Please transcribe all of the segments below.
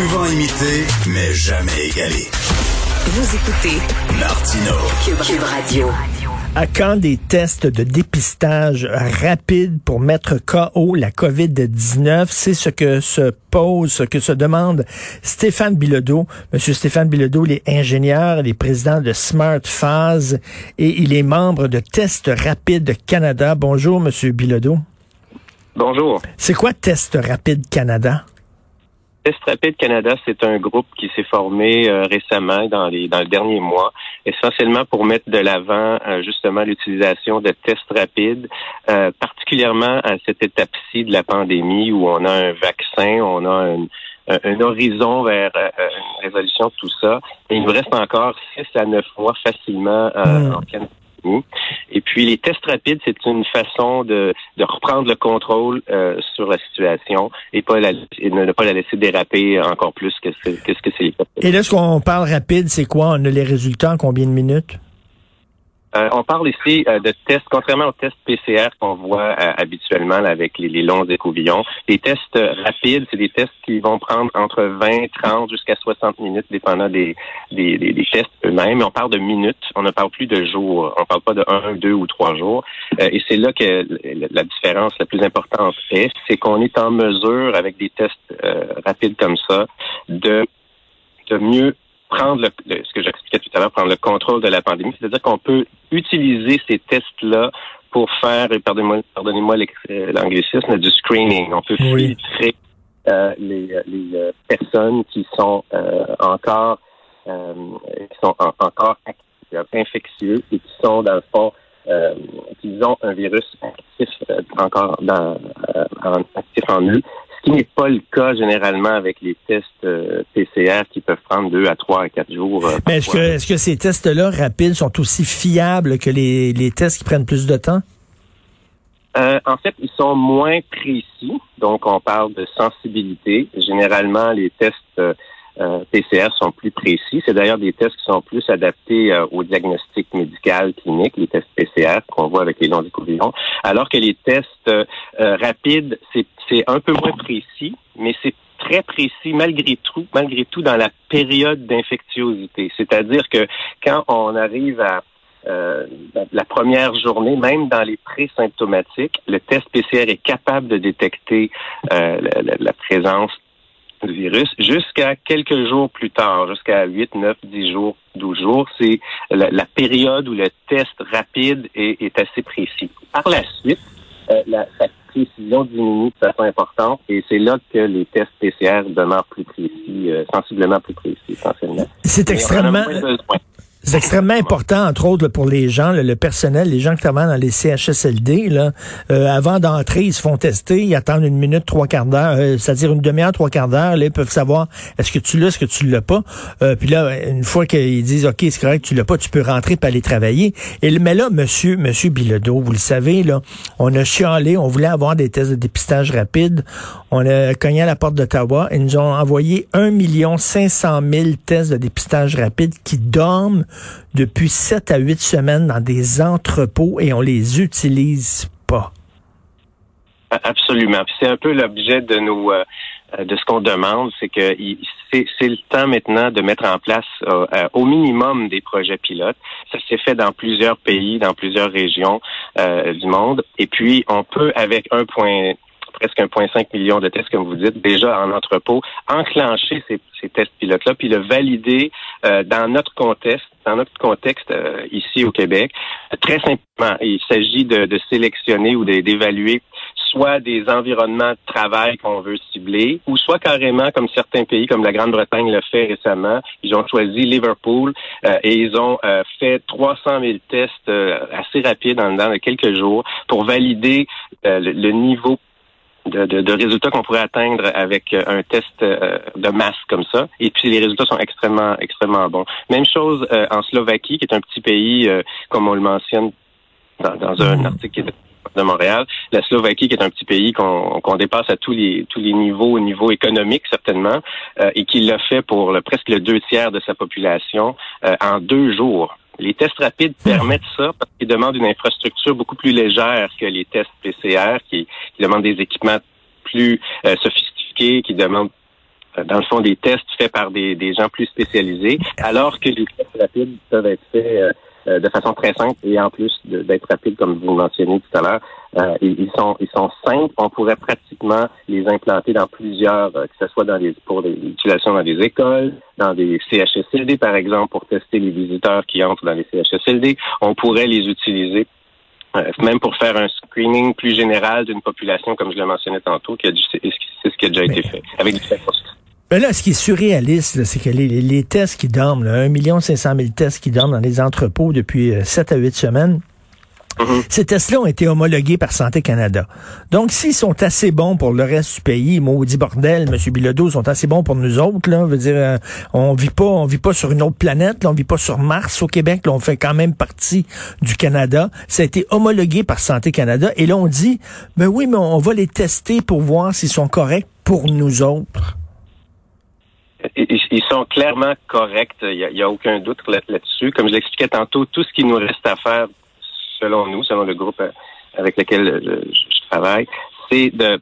Souvent imité, mais jamais égalé. Vous écoutez Martino. Cube, Cube Radio. À quand des tests de dépistage rapides pour mettre KO la COVID-19? C'est ce que se pose, ce que se demande Stéphane Bilodeau. Monsieur Stéphane Bilodeau, il est ingénieur, il est président de Smart Phase et il est membre de Test Rapide Canada. Bonjour, Monsieur Bilodeau. Bonjour. C'est quoi Test Rapide Canada? Test Rapide Canada, c'est un groupe qui s'est formé euh, récemment dans les dans le dernier mois, essentiellement pour mettre de l'avant euh, justement l'utilisation de tests rapides, euh, particulièrement à cette étape-ci de la pandémie où on a un vaccin, on a un, un horizon vers une résolution de tout ça. Et il nous reste encore six à neuf mois facilement Hmm. en Et puis les tests rapides, c'est une façon de, de reprendre le contrôle euh, sur la situation et pas la, et ne pas la laisser déraper encore plus que ce que, que c'est. Et là, ce qu'on parle rapide, c'est quoi? On a les résultats en combien de minutes? Euh, on parle ici euh, de tests, contrairement aux tests PCR qu'on voit euh, habituellement avec les, longs écouvillons. Les tests rapides, c'est des tests qui vont prendre entre 20, 30 jusqu'à 60 minutes, dépendant des, tests eux-mêmes. On parle de minutes, on ne parle plus de jours. On parle pas de un, deux ou trois jours. Et c'est là que la différence la plus importante est, c'est qu'on est en mesure, avec des tests rapides comme ça, de, mieux prendre le- ce que j'expliquais tout à l'heure, prendre le contrôle de la pandémie. C'est-à-dire qu'on peut utiliser ces tests-là pour faire, et pardonnez-moi euh, l'anglicisme, du screening. On peut Oui. filtrer euh, les, les euh, personnes qui sont euh, encore euh, qui sont en- encore actifs, infectieux et qui sont dans le fond euh, qui ont un virus actif euh, encore dans, euh, en, actif en eux, qui n'est pas le cas généralement avec les tests euh, PCR qui peuvent prendre deux à trois à quatre jours. euh, Mais est-ce que, parfois. est-ce que ces tests-là rapides sont aussi fiables que les, les tests qui prennent plus de temps? Euh, en fait, ils sont moins précis. Donc, on parle de sensibilité. Généralement, les tests euh, PCR sont plus précis. C'est d'ailleurs des tests qui sont plus adaptés euh, au diagnostic médical clinique, les tests PCR qu'on voit avec les longs écouvillons. Alors que les tests euh, euh, rapides, c'est un peu moins précis, mais c'est très précis malgré tout, malgré tout dans la période d'infectiosité. C'est-à-dire que quand on arrive à euh, la- première journée, même dans les pré-symptomatiques, le test PCR est capable de détecter euh, la- la présence du virus jusqu'à quelques jours plus tard, jusqu'à 8, 9, 10 jours, 12 jours. C'est la, la période où le test rapide est, est assez précis. Par la suite, euh, la, sa précision diminue de façon importante et c'est là que les tests PCR demeurent plus précis, euh, sensiblement plus précis essentiellement. C'est extrêmement. C'est extrêmement important, entre autres, là, pour les gens, là, le personnel, les gens qui travaillent dans les CHSLD. Là, euh, avant d'entrer, ils se font tester, ils attendent une minute, trois quarts d'heure, euh, c'est-à-dire une demi-heure, trois quarts d'heure. Là, ils peuvent savoir est-ce que tu l'as, est-ce que tu l'as pas? Euh, puis là, une fois qu'ils disent OK, c'est correct, tu l'as pas, tu peux rentrer et aller travailler. Et, le- mais là, monsieur, monsieur Bilodeau, vous le savez, là, on a chialé, on voulait avoir des tests de dépistage rapide. On a cogné à la porte d'Ottawa. Ils nous ont envoyé 1 500 000 tests de dépistage rapide qui dorment depuis 7 à 8 semaines dans des entrepôts et on les utilise pas. Absolument. C'est un peu l'objet de nos euh, de ce qu'on demande, c'est que c'est le temps maintenant de mettre en place euh, euh, au minimum des projets pilotes. Ça s'est fait dans plusieurs pays, dans plusieurs régions du monde. Et puis on peut avec un point presque 1,5 million de tests, comme vous dites, déjà en entrepôt, enclencher ces, tests pilotes-là, puis le valider euh, dans notre contexte, dans notre contexte euh, ici au Québec. Très simplement, il s'agit de, de sélectionner ou d'évaluer soit des environnements de travail qu'on veut cibler, ou soit carrément, comme certains pays, comme la Grande-Bretagne l'a fait récemment, ils ont choisi Liverpool euh, et ils ont euh, fait 300 000 tests euh, assez rapides de quelques jours pour valider euh, le, le niveau de, de, de résultats qu'on pourrait atteindre avec euh, un test euh, de masse comme ça. Et puis les résultats sont extrêmement, extrêmement bons. Même chose euh, en Slovaquie, qui est un petit pays, comme on le mentionne dans, dans un article de Montréal. La Slovaquie, qui est un petit pays qu'on dépasse à tous les tous les niveaux, au niveau économique certainement, et qui l'a fait pour le, presque le deux tiers de sa population en deux jours. Les tests rapides permettent ça parce qu'ils demandent une infrastructure beaucoup plus légère que les tests PCR qui, qui demandent des équipements plus euh, sophistiqués, qui demandent euh, dans le fond des tests faits par des, des gens plus spécialisés, alors que les tests rapides peuvent être faits euh, de façon très simple et en plus d'être rapide, comme vous mentionnez tout à l'heure. Euh, ils sont ils sont simples. On pourrait pratiquement les implanter dans plusieurs, euh, que ce soit dans les pour l'utilisation dans des écoles, dans des CHSLD par exemple, pour tester les visiteurs qui entrent dans les CHSLD. On pourrait les utiliser même pour faire un screening plus général d'une population, comme je l'ai mentionné tantôt, qui c'est ce qui a déjà été fait avec du ben là, ce qui est surréaliste, c'est que les, tests qui dorment, là, 1 500 000 tests qui dorment dans les entrepôts depuis 7 euh, à 8 semaines, mm-hmm. Ces tests-là ont été homologués par Santé Canada. Donc, s'ils sont assez bons pour le reste du pays, maudit bordel, M. Bilodeau, sont assez bons pour nous autres, là, veut dire, euh, on vit pas, on vit pas sur une autre planète, là, on vit pas sur Mars au Québec, là, on fait quand même partie du Canada. Ça a été homologué par Santé Canada, et là, on dit, ben oui, mais on va les tester pour voir s'ils sont corrects pour nous autres. Ils sont clairement corrects. Il n'y a, aucun doute là-dessus. Comme je l'expliquais tantôt, tout ce qui nous reste à faire, selon nous, selon le groupe avec lequel je travaille, c'est de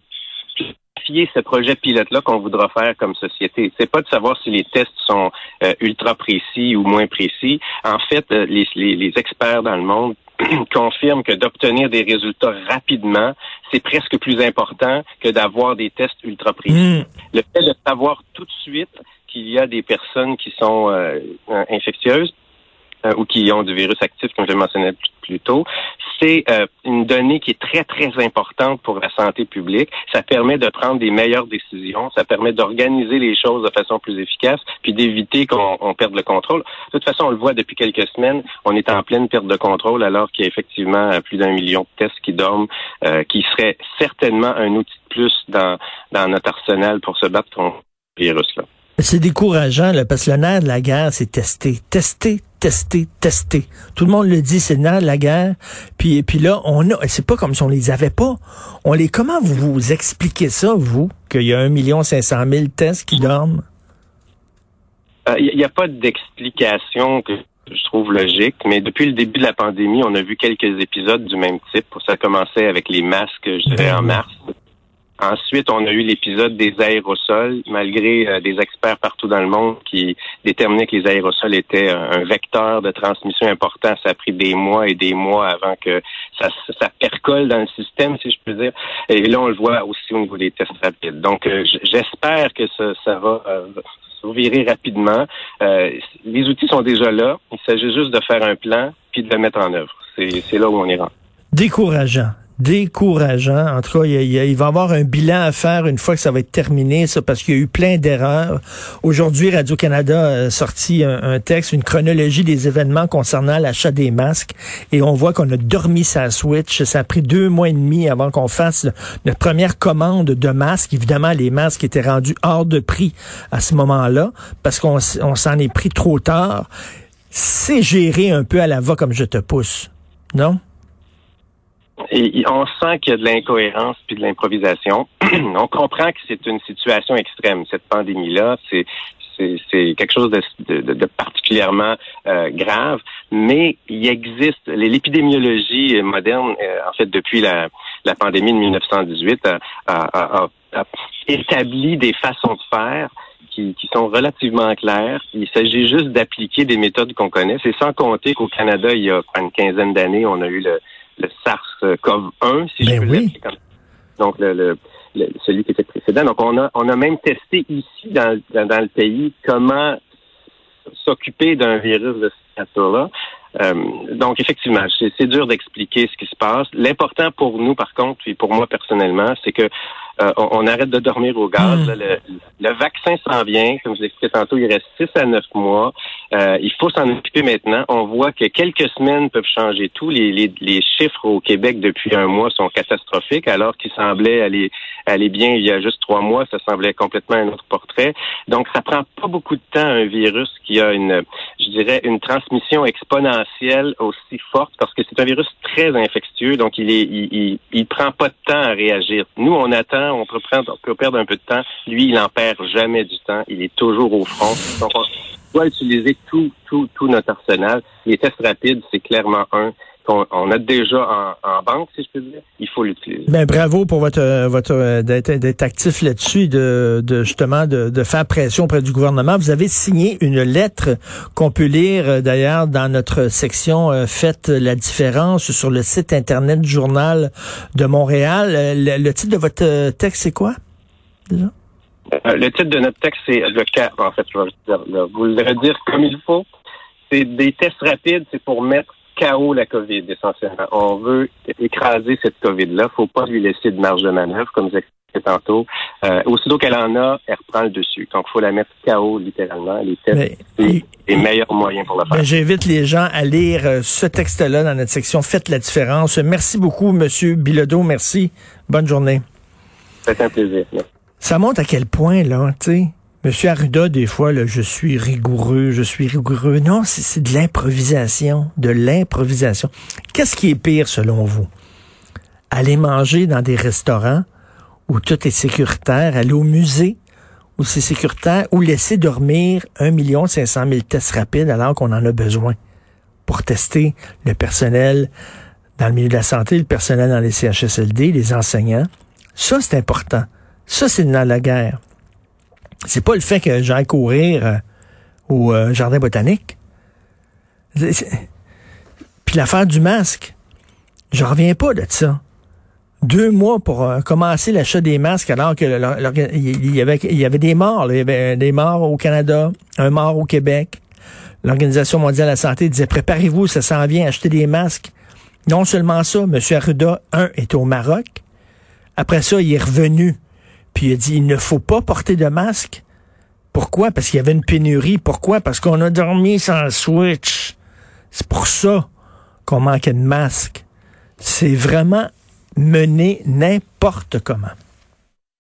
ce projet pilote-là qu'on voudra faire comme société. C'est pas de savoir si les tests sont euh, ultra précis ou moins précis. En fait, les, les experts dans le monde confirment que d'obtenir des résultats rapidement, c'est presque plus important que d'avoir des tests ultra précis. Hmm. Le fait de savoir tout de suite qu'il y a des personnes qui sont euh, infectieuses euh, ou qui ont du virus actif, comme je le mentionnais plus, tôt, c'est euh, une donnée qui est très, très importante pour la santé publique. Ça permet de prendre des meilleures décisions, ça permet d'organiser les choses de façon plus efficace, puis d'éviter qu'on perde le contrôle. De toute façon, on le voit depuis quelques semaines, on est en pleine perte de contrôle alors qu'il y a effectivement plus d'un million de tests qui dorment, qui serait certainement un outil de plus dans, dans notre arsenal pour se battre contre le virus-là. C'est décourageant, là, parce que le nerf de la guerre, c'est tester. Tester, tester, tester. Tout le monde le dit, c'est le nerf de la guerre. Puis, puis là, on a, c'est pas comme si on les avait pas. On les, comment vous vous expliquez ça, vous, qu'il y a un million cinq cent mille tests qui dorment? Il euh, n'y a pas d'explication que je trouve logique, mais depuis le début de la pandémie, on a vu quelques épisodes du même type. Ça commençait avec les masques, je dirais, en ben mars. Ensuite, on a eu l'épisode des aérosols, malgré euh, des experts partout dans le monde qui déterminaient que les aérosols étaient un, vecteur de transmission important. Ça a pris des mois et des mois avant que ça, ça percole dans le système, si je peux dire. Et là, on le voit aussi au niveau des tests rapides. Donc, euh, j'espère que ça, ça va euh, virer rapidement. Euh, les outils sont déjà là. Il s'agit juste de faire un plan puis de le mettre en œuvre. C'est là où on est rendu. Décourageant décourageant. En tout cas, il, va y avoir un bilan à faire une fois que ça va être terminé, ça, parce qu'il y a eu plein d'erreurs. Aujourd'hui, Radio-Canada a sorti un, texte, une chronologie des événements concernant l'achat des masques, et on voit qu'on a dormi sa switch. Ça a pris deux mois et demi avant qu'on fasse notre première commande de masques. Évidemment, les masques étaient rendus hors de prix à ce moment-là, parce qu'on s'en est pris trop tard. C'est géré un peu à la va comme je te pousse, non? On sent qu'il y a de l'incohérence puis de l'improvisation. on comprend que c'est une situation extrême, cette pandémie-là. C'est c'est quelque chose de, de, de particulièrement euh, grave, mais il existe l'épidémiologie moderne, euh, en fait, depuis la, la pandémie de 1918, a, a, a, établi des façons de faire qui, qui, sont relativement claires. Il s'agit juste d'appliquer des méthodes qu'on connaît. C'est sans compter qu'au Canada, il y a une quinzaine d'années, on a eu le, le SARS-CoV-1, si je ben peux oui. dire. Donc, le, le, celui qui était précédent. Donc, on a, on a même testé ici, dans, dans, le pays, comment s'occuper d'un virus de cette nature-là. Euh, donc, effectivement, c'est dur d'expliquer ce qui se passe. L'important pour nous, par contre, et pour moi personnellement, c'est que euh, on, arrête de dormir au gaz. Hmm. Le, vaccin s'en vient. Comme je l'expliquais tantôt, il reste 6 à 9 mois. Euh, il faut s'en occuper maintenant. On voit que quelques semaines peuvent changer tout. Les, les, les, chiffres au Québec depuis un mois sont catastrophiques, alors qu'ils semblaient aller, aller bien il y a juste trois mois. Ça semblait complètement un autre portrait. Donc, ça prend pas beaucoup de temps un virus qui a une, je dirais, une transmission exponentielle aussi forte, parce que c'est un virus très infectieux. Donc, il est, il, il, il prend pas de temps à réagir. Nous, on attend on peut, prendre, on peut perdre un peu de temps. Lui, il n'en perd jamais du temps. Il est toujours au front. Donc, on doit utiliser tout, tout, tout notre arsenal. Les tests rapides, c'est clairement un qu'on a déjà en, banque, si je peux dire, il faut l'utiliser. Ben bravo pour votre votre d'être actif là-dessus, de, de justement de, de, faire pression auprès du gouvernement. Vous avez signé une lettre qu'on peut lire euh, d'ailleurs dans notre section euh, Faites la différence sur le site internet du journal de Montréal. Euh, le, titre de votre texte, c'est quoi déjà? le titre de notre texte, c'est le cas. En fait, je vais vous le redire comme il faut. C'est des tests rapides, c'est pour mettre chaos la COVID, essentiellement. On veut écraser cette COVID-là. Il ne faut pas lui laisser de marge de manœuvre, comme vous expliqué tantôt. Euh, aussitôt qu'elle en a, elle reprend le dessus. Donc, il faut la mettre chaos, littéralement. Les tests, les meilleurs moyens pour le faire. J'invite les gens à lire euh, ce texte-là dans notre section Faites la différence. Merci beaucoup, Monsieur Bilodeau. Merci. Bonne journée. C'est un plaisir. Ça montre à quel point, là, tu sais, Monsieur Arruda, des fois, là, je suis rigoureux, je suis rigoureux. Non, c'est de l'improvisation, de l'improvisation. Qu'est-ce qui est pire selon vous? Aller manger dans des restaurants où tout est sécuritaire, aller au musée où c'est sécuritaire, ou laisser dormir 1 500 000 tests rapides alors qu'on en a besoin pour tester le personnel dans le milieu de la santé, le personnel dans les CHSLD, les enseignants. Ça, c'est important. Ça, c'est dans la guerre. C'est pas le fait que j'aille courir euh, au euh, jardin botanique. Puis l'affaire du masque, je reviens pas de ça. Deux mois pour euh, commencer l'achat des masques alors que il y avait des morts, il y avait des morts au Canada, un mort au Québec. L'Organisation mondiale de la santé disait préparez-vous, ça s'en vient, acheter des masques. Non seulement ça, M. Arruda, un, est au Maroc. Après ça, il est revenu puis il a dit, il ne faut pas porter de masque. Pourquoi? Parce qu'il y avait une pénurie. Pourquoi? Parce qu'on a dormi sans switch. C'est pour ça qu'on manquait de masque. C'est vraiment mener n'importe comment.